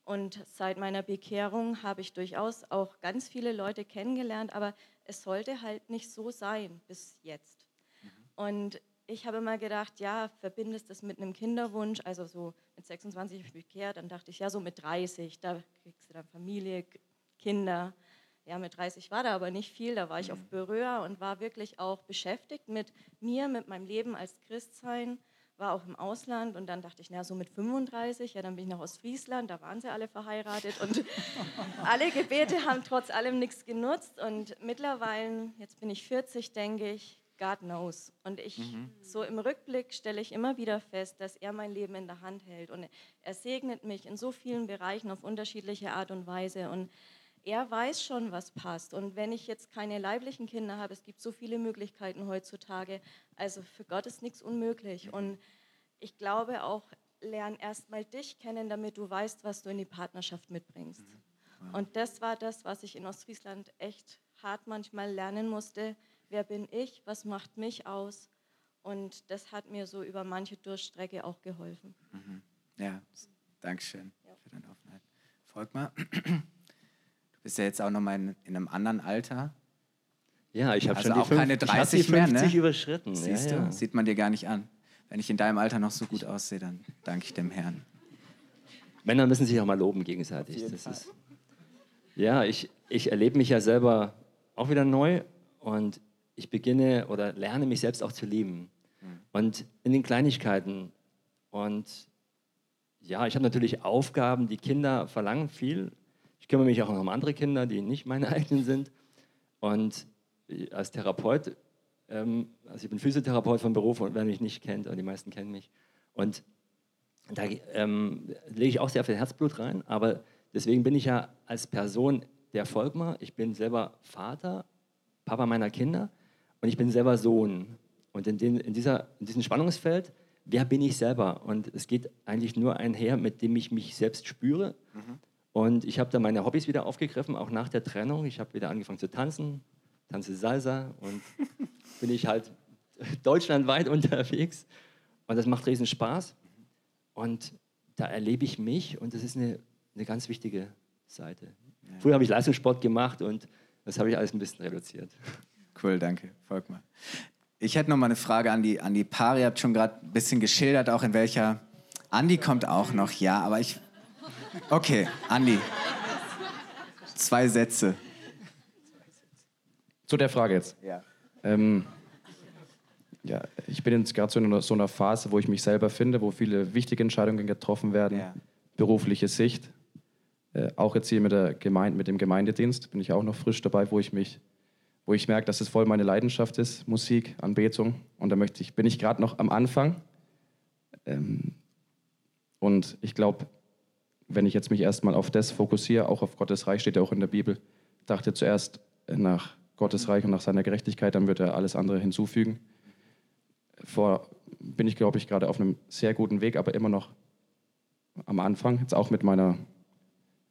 Und seit meiner Bekehrung habe ich durchaus auch ganz viele Leute kennengelernt, aber es sollte halt nicht so sein bis jetzt. Mhm. Und ich habe immer gedacht, ja, verbindest das mit einem Kinderwunsch, also so mit 26 habe ich bekehrt, dann dachte ich, ja, so mit 30, da kriegst du dann Familie, Kinder. Ja, mit 30 war da aber nicht viel, da war ich auf mhm. Berührer und war wirklich auch beschäftigt mit mir, mit meinem Leben als Christsein war auch im Ausland und dann dachte ich, na so mit 35, ja dann bin ich noch aus Friesland, da waren sie alle verheiratet und <laughs> alle Gebete haben trotz allem nichts genutzt und mittlerweile, jetzt bin ich 40, denke ich, God knows. Und ich, mhm. so im Rückblick stelle ich immer wieder fest, dass er mein Leben in der Hand hält und er segnet mich in so vielen Bereichen auf unterschiedliche Art und Weise und er weiß schon, was passt. Und wenn ich jetzt keine leiblichen Kinder habe, es gibt so viele Möglichkeiten heutzutage. Also für Gott ist nichts unmöglich. Und ich glaube auch, lern erst mal dich kennen, damit du weißt, was du in die Partnerschaft mitbringst. Mhm. Und das war das, was ich in Ostfriesland echt hart manchmal lernen musste. Wer bin ich? Was macht mich aus? Und das hat mir so über manche Durchstrecke auch geholfen. Mhm. Ja, Dankeschön ja. für deine Offenheit. Volkmar, bist ja jetzt auch nochmal in, in einem anderen Alter. Ja, ich habe also schon die auch keine 30 mehr, ne? überschritten. Siehst ja, du, sieht man dir gar nicht an. Wenn ich in deinem Alter noch so gut aussehe, dann danke ich dem Herrn. Männer müssen sich auch mal loben gegenseitig. Das ist, ja, ich, ich erlebe mich ja selber auch wieder neu und ich beginne oder lerne mich selbst auch zu lieben. Mhm. Und in den Kleinigkeiten. Und ja, ich habe natürlich Aufgaben, die Kinder verlangen viel. Ich kümmere mich auch noch um andere Kinder, die nicht meine <laughs> eigenen sind. Und als Therapeut, ähm, also ich bin Physiotherapeut von Beruf, wer mich nicht kennt, und die meisten kennen mich. Und da ähm, lege ich auch sehr viel Herzblut rein, aber deswegen bin ich ja als Person der Volkmar. Ich bin selber Vater, Papa meiner Kinder und ich bin selber Sohn. Und in, den, in, dieser, in diesem Spannungsfeld, wer bin ich selber? Und es geht eigentlich nur einher, mit dem ich mich selbst spüre. Mhm. Und ich habe da meine Hobbys wieder aufgegriffen, auch nach der Trennung. Ich habe wieder angefangen zu tanzen, tanze Salsa und <laughs> bin ich halt deutschlandweit unterwegs. Und das macht riesen Spaß. Und da erlebe ich mich und das ist eine, eine ganz wichtige Seite. Ja. Früher habe ich Leistungssport gemacht und das habe ich alles ein bisschen reduziert. Cool, danke, Volkmar. Ich hätte noch mal eine Frage an die, an die Paare. Ihr habt schon gerade ein bisschen geschildert, auch in welcher. Andi kommt auch noch, ja, aber ich. Okay, Andi. Zwei Sätze. Zu der Frage jetzt. Ja. Ähm, ja, ich bin jetzt gerade so in so einer Phase, wo ich mich selber finde, wo viele wichtige Entscheidungen getroffen werden. Ja. Berufliche Sicht. Äh, auch jetzt hier mit, der Gemeinde, mit dem Gemeindedienst bin ich auch noch frisch dabei, wo ich mich wo ich merke, dass es voll meine Leidenschaft ist, Musik, Anbetung. Und da möchte ich, bin ich gerade noch am Anfang. Ähm, und ich glaube, wenn ich jetzt mich erstmal auf das fokussiere, auch auf Gottes Reich, steht ja auch in der Bibel, dachte zuerst nach Gottes Reich und nach seiner Gerechtigkeit, dann wird er alles andere hinzufügen. Vor bin ich, glaube ich, gerade auf einem sehr guten Weg, aber immer noch am Anfang. Jetzt auch mit meiner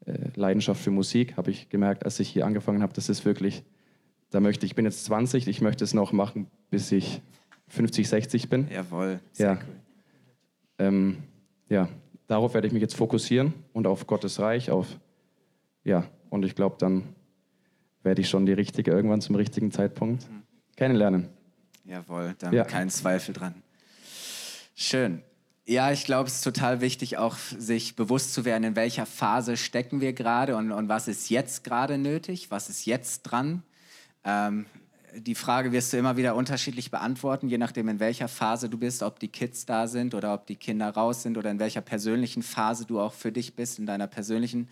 äh, Leidenschaft für Musik habe ich gemerkt, als ich hier angefangen habe, das ist wirklich da möchte ich bin jetzt 20, ich möchte es noch machen, bis ich 50, 60 bin. Jawohl, sehr ja. cool. Ähm, ja, darauf werde ich mich jetzt fokussieren und auf Gottes Reich, auf ja, und ich glaube, dann werde ich schon die richtige irgendwann zum richtigen Zeitpunkt mhm. kennenlernen. Jawohl, da ja. kein Zweifel dran. Schön. Ja, ich glaube, es ist total wichtig, auch sich bewusst zu werden, in welcher Phase stecken wir gerade und, und was ist jetzt gerade nötig, was ist jetzt dran. Ähm, die Frage wirst du immer wieder unterschiedlich beantworten, je nachdem, in welcher Phase du bist, ob die Kids da sind oder ob die Kinder raus sind oder in welcher persönlichen Phase du auch für dich bist, in deiner persönlichen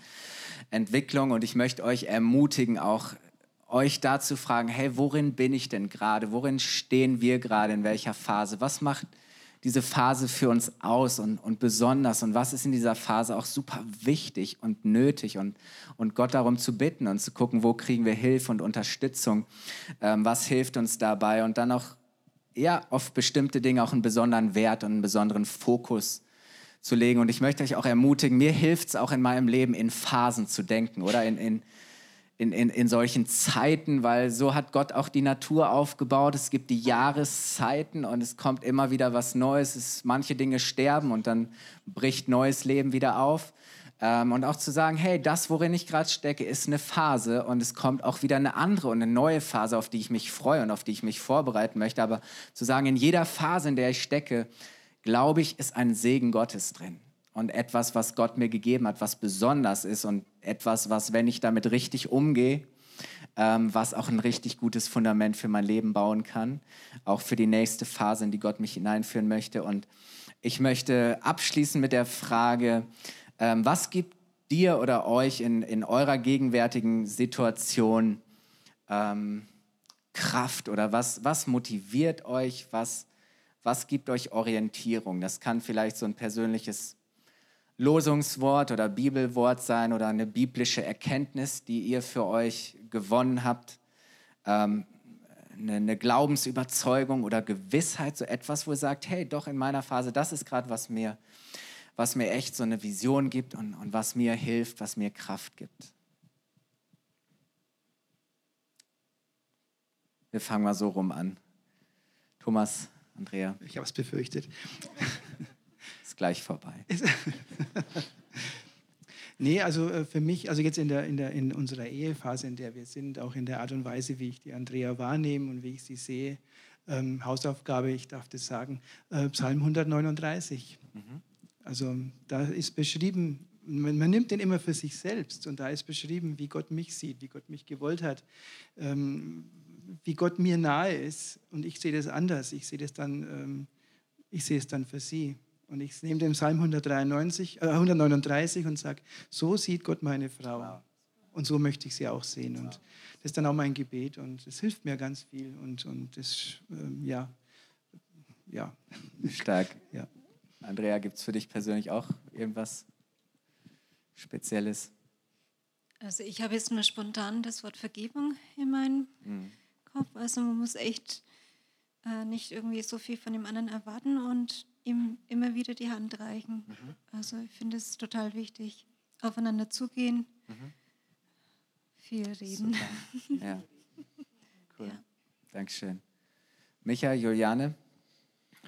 Entwicklung. Und ich möchte euch ermutigen, auch euch da zu fragen, hey, worin bin ich denn gerade? Worin stehen wir gerade? In welcher Phase? Was macht diese Phase für uns aus und, und besonders. Und was ist in dieser Phase auch super wichtig und nötig? Und, und Gott darum zu bitten und zu gucken, wo kriegen wir Hilfe und Unterstützung, ähm, was hilft uns dabei? Und dann auch ja, auf bestimmte Dinge auch einen besonderen Wert und einen besonderen Fokus zu legen. Und ich möchte euch auch ermutigen, mir hilft es auch in meinem Leben in Phasen zu denken oder in, in, in, in, in solchen Zeiten, weil so hat Gott auch die Natur aufgebaut. Es gibt die Jahreszeiten und es kommt immer wieder was Neues. Es, manche Dinge sterben und dann bricht neues Leben wieder auf. Ähm, und auch zu sagen, hey, das, worin ich gerade stecke, ist eine Phase und es kommt auch wieder eine andere und eine neue Phase, auf die ich mich freue und auf die ich mich vorbereiten möchte. Aber zu sagen, in jeder Phase, in der ich stecke, glaube ich, ist ein Segen Gottes drin und etwas, was Gott mir gegeben hat, was besonders ist und etwas, was, wenn ich damit richtig umgehe, ähm, was auch ein richtig gutes Fundament für mein Leben bauen kann, auch für die nächste Phase, in die Gott mich hineinführen möchte. Und ich möchte abschließen mit der Frage, ähm, was gibt dir oder euch in, in eurer gegenwärtigen Situation ähm, Kraft oder was, was motiviert euch, was, was gibt euch Orientierung? Das kann vielleicht so ein persönliches Losungswort oder Bibelwort sein oder eine biblische Erkenntnis, die ihr für euch gewonnen habt. Ähm, eine, eine Glaubensüberzeugung oder Gewissheit, so etwas, wo ihr sagt, hey, doch in meiner Phase, das ist gerade, was mir, was mir echt so eine Vision gibt und, und was mir hilft, was mir Kraft gibt. Wir fangen mal so rum an. Thomas, Andrea. Ich habe es befürchtet. Ist gleich vorbei. <laughs> nee, also äh, für mich, also jetzt in, der, in, der, in unserer Ehephase, in der wir sind, auch in der Art und Weise, wie ich die Andrea wahrnehme und wie ich sie sehe, ähm, Hausaufgabe, ich darf das sagen, äh, Psalm 139. Mhm. Also da ist beschrieben, man, man, nimmt den immer für sich selbst und da ist beschrieben, wie Gott mich sieht, wie Gott mich gewollt hat, ähm, wie Gott mir nahe ist. Und ich sehe das anders. Ich sehe das dann, ähm, ich sehe es dann für sie. Und ich nehme den Psalm 193, äh, 139 und sage, so sieht Gott meine Frau. Und so möchte ich sie auch sehen. Und das ist dann auch mein Gebet und es hilft mir ganz viel. Und, und das, ähm, ja, ja. Stark. Ja. Andrea, gibt es für dich persönlich auch irgendwas Spezielles? Also ich habe jetzt nur spontan das Wort Vergebung in meinem mhm. Kopf. Also man muss echt äh, nicht irgendwie so viel von dem anderen erwarten und ihm immer wieder die Hand reichen. Mhm. Also ich finde es total wichtig. Aufeinander zugehen, mhm. viel reden. Super. <laughs> Ja. Cool. Ja. Dankeschön. Micha, Juliane,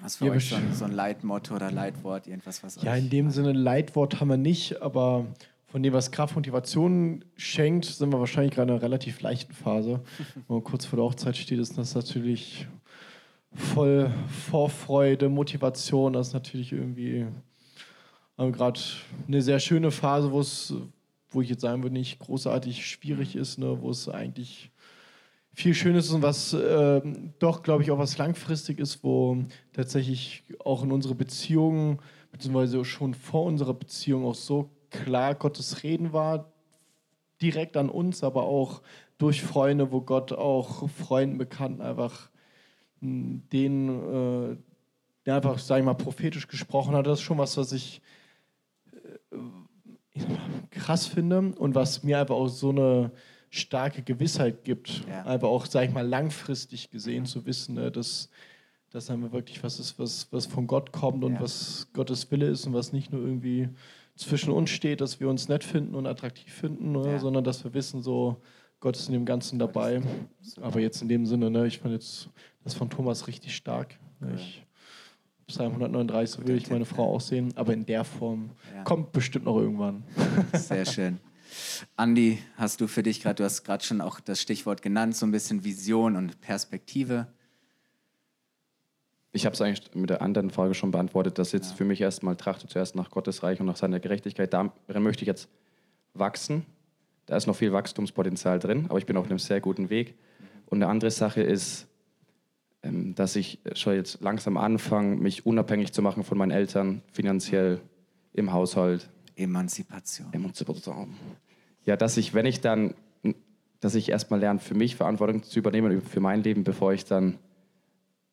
was für ja, euch so ein, so ein Leitmotto oder Leitwort, irgendwas, was Ja, in dem Sinne Leitwort haben wir nicht, aber von dem, was Kraft, Motivation schenkt, sind wir wahrscheinlich gerade in einer relativ leichten Phase. <laughs> Wenn man kurz vor der Hochzeit steht, ist das natürlich voll Vorfreude, Motivation. Das ist natürlich irgendwie gerade eine sehr schöne Phase, wo es, wo ich jetzt sagen würde, nicht großartig schwierig ist, ne? wo es eigentlich viel Schönes und was äh, doch, glaube ich, auch was langfristig ist, wo tatsächlich auch in unsere Beziehungen, beziehungsweise schon vor unserer Beziehung auch so klar Gottes Reden war, direkt an uns, aber auch durch Freunde, wo Gott auch Freunden, Bekannten einfach den, äh, der einfach, sag ich mal, prophetisch gesprochen hat. Das ist schon was, was ich, äh, ich mal, krass finde und was mir einfach auch so eine starke Gewissheit gibt, ja. einfach auch, sag ich mal, langfristig gesehen mhm. zu wissen, ne, dass das einfach wirklich was ist, was, was von Gott kommt und ja. was Gottes Wille ist und was nicht nur irgendwie zwischen uns steht, dass wir uns nett finden und attraktiv finden, ne, ja. sondern dass wir wissen, so Gott ist in dem Ganzen dabei. Aber jetzt in dem Sinne, ne, ich fand jetzt das von Thomas richtig stark. Ne, ich, Psalm 139 will ich meine Frau auch sehen, aber in der Form ja. kommt bestimmt noch irgendwann. Sehr schön. Andi, hast du für dich gerade, du hast gerade schon auch das Stichwort genannt, so ein bisschen Vision und Perspektive. Ich habe es eigentlich mit der anderen Frage schon beantwortet, dass jetzt ja. für mich erstmal trachte zuerst nach Gottes Reich und nach seiner Gerechtigkeit. Darin möchte ich jetzt wachsen. Da ist noch viel Wachstumspotenzial drin, aber ich bin auf einem sehr guten Weg. Und eine andere Sache ist, ähm, dass ich schon jetzt langsam anfange, mich unabhängig zu machen von meinen Eltern, finanziell im Haushalt. Emanzipation. Emanzipation. Ja, dass ich, wenn ich dann, dass ich erstmal lerne, für mich Verantwortung zu übernehmen, für mein Leben, bevor ich dann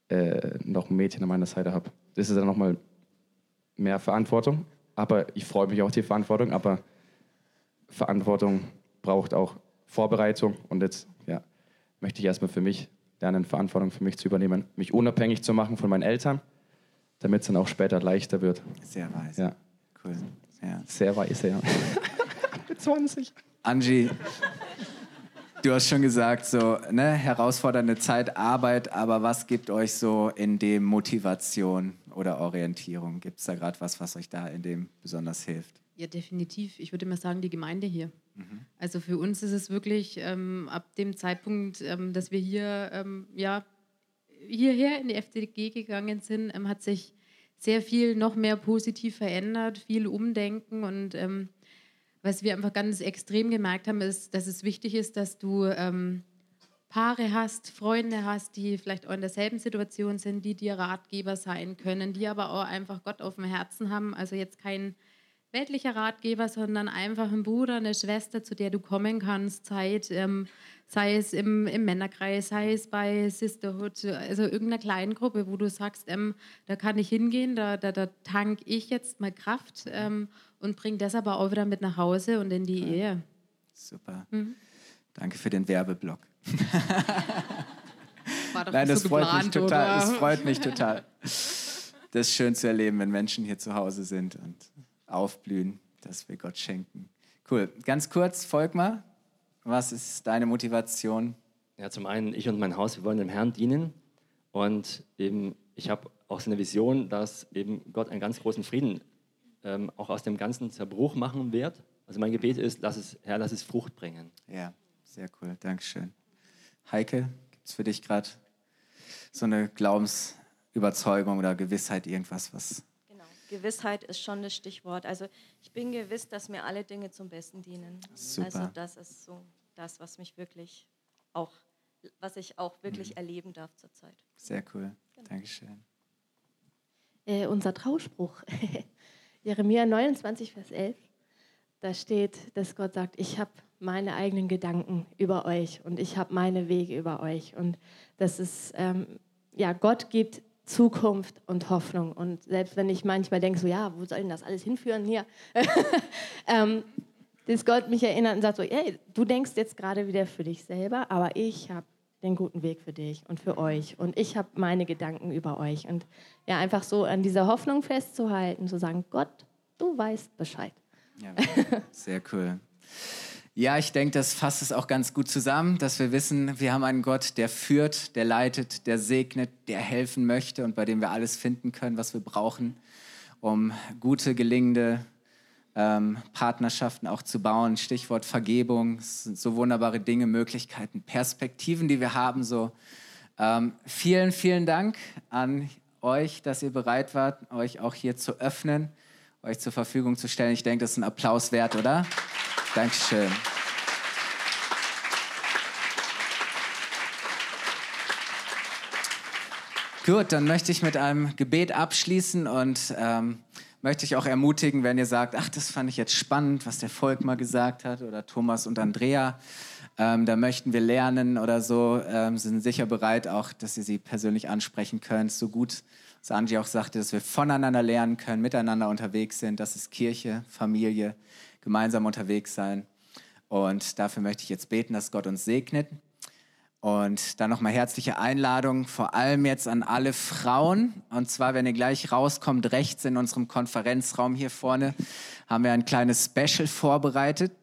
äh, noch ein Mädchen an meiner Seite habe. Das ist dann nochmal mehr Verantwortung. Aber ich freue mich auf die Verantwortung. Aber Verantwortung braucht auch Vorbereitung. Und jetzt ja, möchte ich erstmal für mich lernen, Verantwortung für mich zu übernehmen, mich unabhängig zu machen von meinen Eltern, damit es dann auch später leichter wird. Sehr weise. Ja. Cool. Ja. Sehr weise, ja. <laughs> Mit 20. Angie, Du hast schon gesagt, so ne, herausfordernde Zeit, Arbeit, aber was gibt euch so in dem Motivation oder Orientierung? Gibt es da gerade was, was euch da in dem besonders hilft? Ja, definitiv. Ich würde mal sagen, die Gemeinde hier. Mhm. Also für uns ist es wirklich ähm, ab dem Zeitpunkt, ähm, dass wir hier ähm, ja, hierher in die FDG gegangen sind, ähm, hat sich sehr viel noch mehr positiv verändert, viel Umdenken und ähm, was wir einfach ganz extrem gemerkt haben, ist, dass es wichtig ist, dass du Paare hast, Freunde hast, die vielleicht auch in derselben Situation sind, die dir Ratgeber sein können, die aber auch einfach Gott auf dem Herzen haben. Also jetzt kein weltlicher Ratgeber, sondern einfach ein Bruder, eine Schwester, zu der du kommen kannst, Zeit, ähm, sei es im, im, Männerkreis, sei es bei Sisterhood, also irgendeiner kleinen Gruppe, wo du sagst, ähm, da kann ich hingehen, da, da, da tank ich jetzt mal Kraft ähm, und bringe das aber auch wieder mit nach Hause und in die ja. Ehe. Super. Mhm. Danke für den Werbeblock. <laughs> Nein, das so freut geplant, mich total. Oder? Das freut mich total. Das ist schön zu erleben, wenn Menschen hier zu Hause sind und aufblühen, dass wir Gott schenken. Cool. Ganz kurz, Volkmar, was ist deine Motivation? Ja, zum einen, ich und mein Haus, wir wollen dem Herrn dienen. Und eben, ich habe auch so eine Vision, dass eben Gott einen ganz großen Frieden ähm, auch aus dem ganzen Zerbruch machen wird. Also mein Gebet ist, lass es, Herr, lass es Frucht bringen. Ja, sehr cool. Dankeschön. Heike, gibt es für dich gerade so eine Glaubensüberzeugung oder Gewissheit, irgendwas, was Gewissheit ist schon das Stichwort. Also ich bin gewiss, dass mir alle Dinge zum Besten dienen. Super. Also das ist so das, was mich wirklich auch, was ich auch wirklich mhm. erleben darf zurzeit. Sehr cool. Genau. Dankeschön. Äh, unser Trauspruch, <laughs> Jeremia 29, Vers 11, da steht, dass Gott sagt, ich habe meine eigenen Gedanken über euch und ich habe meine Wege über euch. Und das ist, ähm, ja, Gott gibt Zukunft und Hoffnung. Und selbst wenn ich manchmal denke, so, ja, wo soll denn das alles hinführen hier? <laughs> ähm, dass Gott mich erinnert und sagt so, hey, du denkst jetzt gerade wieder für dich selber, aber ich habe den guten Weg für dich und für euch und ich habe meine Gedanken über euch und ja einfach so an dieser Hoffnung festzuhalten, zu sagen, Gott, du weißt Bescheid. Ja, sehr cool. Ja, ich denke, das fasst es auch ganz gut zusammen, dass wir wissen, wir haben einen Gott, der führt, der leitet, der segnet, der helfen möchte und bei dem wir alles finden können, was wir brauchen, um gute, gelingende ähm, Partnerschaften auch zu bauen. Stichwort Vergebung, sind so wunderbare Dinge, Möglichkeiten, Perspektiven, die wir haben. So ähm, vielen, vielen Dank an euch, dass ihr bereit wart, euch auch hier zu öffnen, euch zur Verfügung zu stellen. Ich denke, das ist ein Applaus wert, oder? Dankeschön. Gut, dann möchte ich mit einem Gebet abschließen und ähm, möchte ich auch ermutigen, wenn ihr sagt, ach, das fand ich jetzt spannend, was der Volk mal gesagt hat oder Thomas und Andrea, ähm, da möchten wir lernen oder so, ähm, sind sicher bereit auch, dass ihr sie persönlich ansprechen könnt. So gut, Sanji auch sagte, dass wir voneinander lernen können, miteinander unterwegs sind. Das ist Kirche, Familie, gemeinsam unterwegs sein. Und dafür möchte ich jetzt beten, dass Gott uns segnet. Und dann nochmal herzliche Einladung, vor allem jetzt an alle Frauen. Und zwar, wenn ihr gleich rauskommt, rechts in unserem Konferenzraum hier vorne, haben wir ein kleines Special vorbereitet.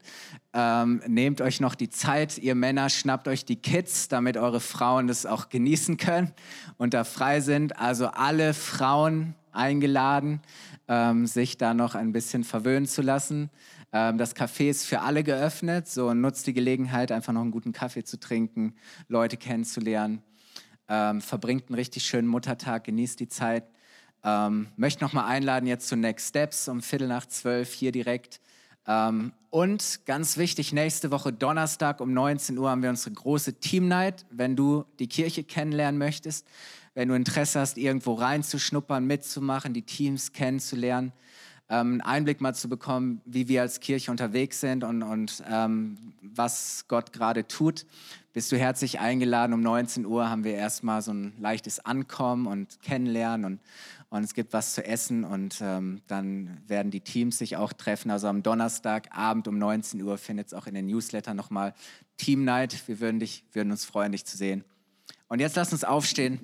Ähm, nehmt euch noch die Zeit, ihr Männer, schnappt euch die Kids, damit eure Frauen das auch genießen können und da frei sind. Also alle Frauen eingeladen, ähm, sich da noch ein bisschen verwöhnen zu lassen. Ähm, das Café ist für alle geöffnet, so nutzt die Gelegenheit, einfach noch einen guten Kaffee zu trinken, Leute kennenzulernen. Ähm, verbringt einen richtig schönen Muttertag, genießt die Zeit. Ähm, möchte noch mal einladen jetzt zu Next Steps um Viertel nach zwölf hier direkt. Ähm, und ganz wichtig, nächste Woche Donnerstag um 19 Uhr haben wir unsere große Team Night. Wenn du die Kirche kennenlernen möchtest, wenn du Interesse hast, irgendwo reinzuschnuppern, mitzumachen, die Teams kennenzulernen, einen Einblick mal zu bekommen, wie wir als Kirche unterwegs sind und, und ähm, was Gott gerade tut. Bist du herzlich eingeladen. Um 19 Uhr haben wir erstmal so ein leichtes Ankommen und Kennenlernen und, und es gibt was zu essen und ähm, dann werden die Teams sich auch treffen. Also am Donnerstagabend um 19 Uhr findet es auch in den Newsletter nochmal Team Night. Wir würden, dich, würden uns freuen, dich zu sehen. Und jetzt lass uns aufstehen,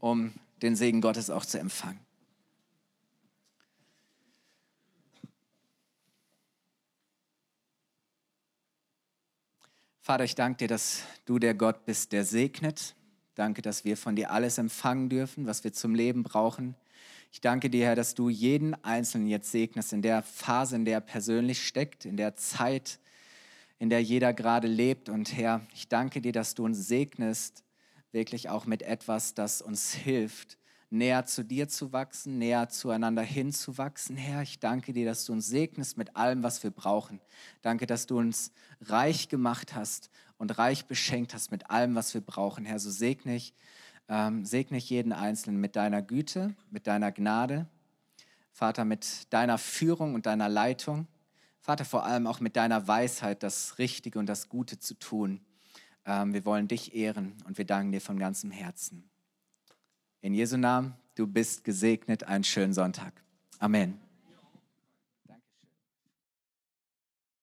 um den Segen Gottes auch zu empfangen. Vater, ich danke dir, dass du der Gott bist, der segnet. Danke, dass wir von dir alles empfangen dürfen, was wir zum Leben brauchen. Ich danke dir, Herr, dass du jeden Einzelnen jetzt segnest in der Phase, in der er persönlich steckt, in der Zeit, in der jeder gerade lebt. Und Herr, ich danke dir, dass du uns segnest, wirklich auch mit etwas, das uns hilft, näher zu dir zu wachsen, näher zueinander hinzuwachsen. Herr, ich danke dir, dass du uns segnest mit allem, was wir brauchen. Danke, dass du uns reich gemacht hast und reich beschenkt hast mit allem, was wir brauchen. Herr, so segne ich, ähm, segne ich jeden Einzelnen mit deiner Güte, mit deiner Gnade. Vater, mit deiner Führung und deiner Leitung. Vater, vor allem auch mit deiner Weisheit, das Richtige und das Gute zu tun. Ähm, wir wollen dich ehren und wir danken dir von ganzem Herzen. In Jesu Namen, du bist gesegnet. Einen schönen Sonntag. Amen.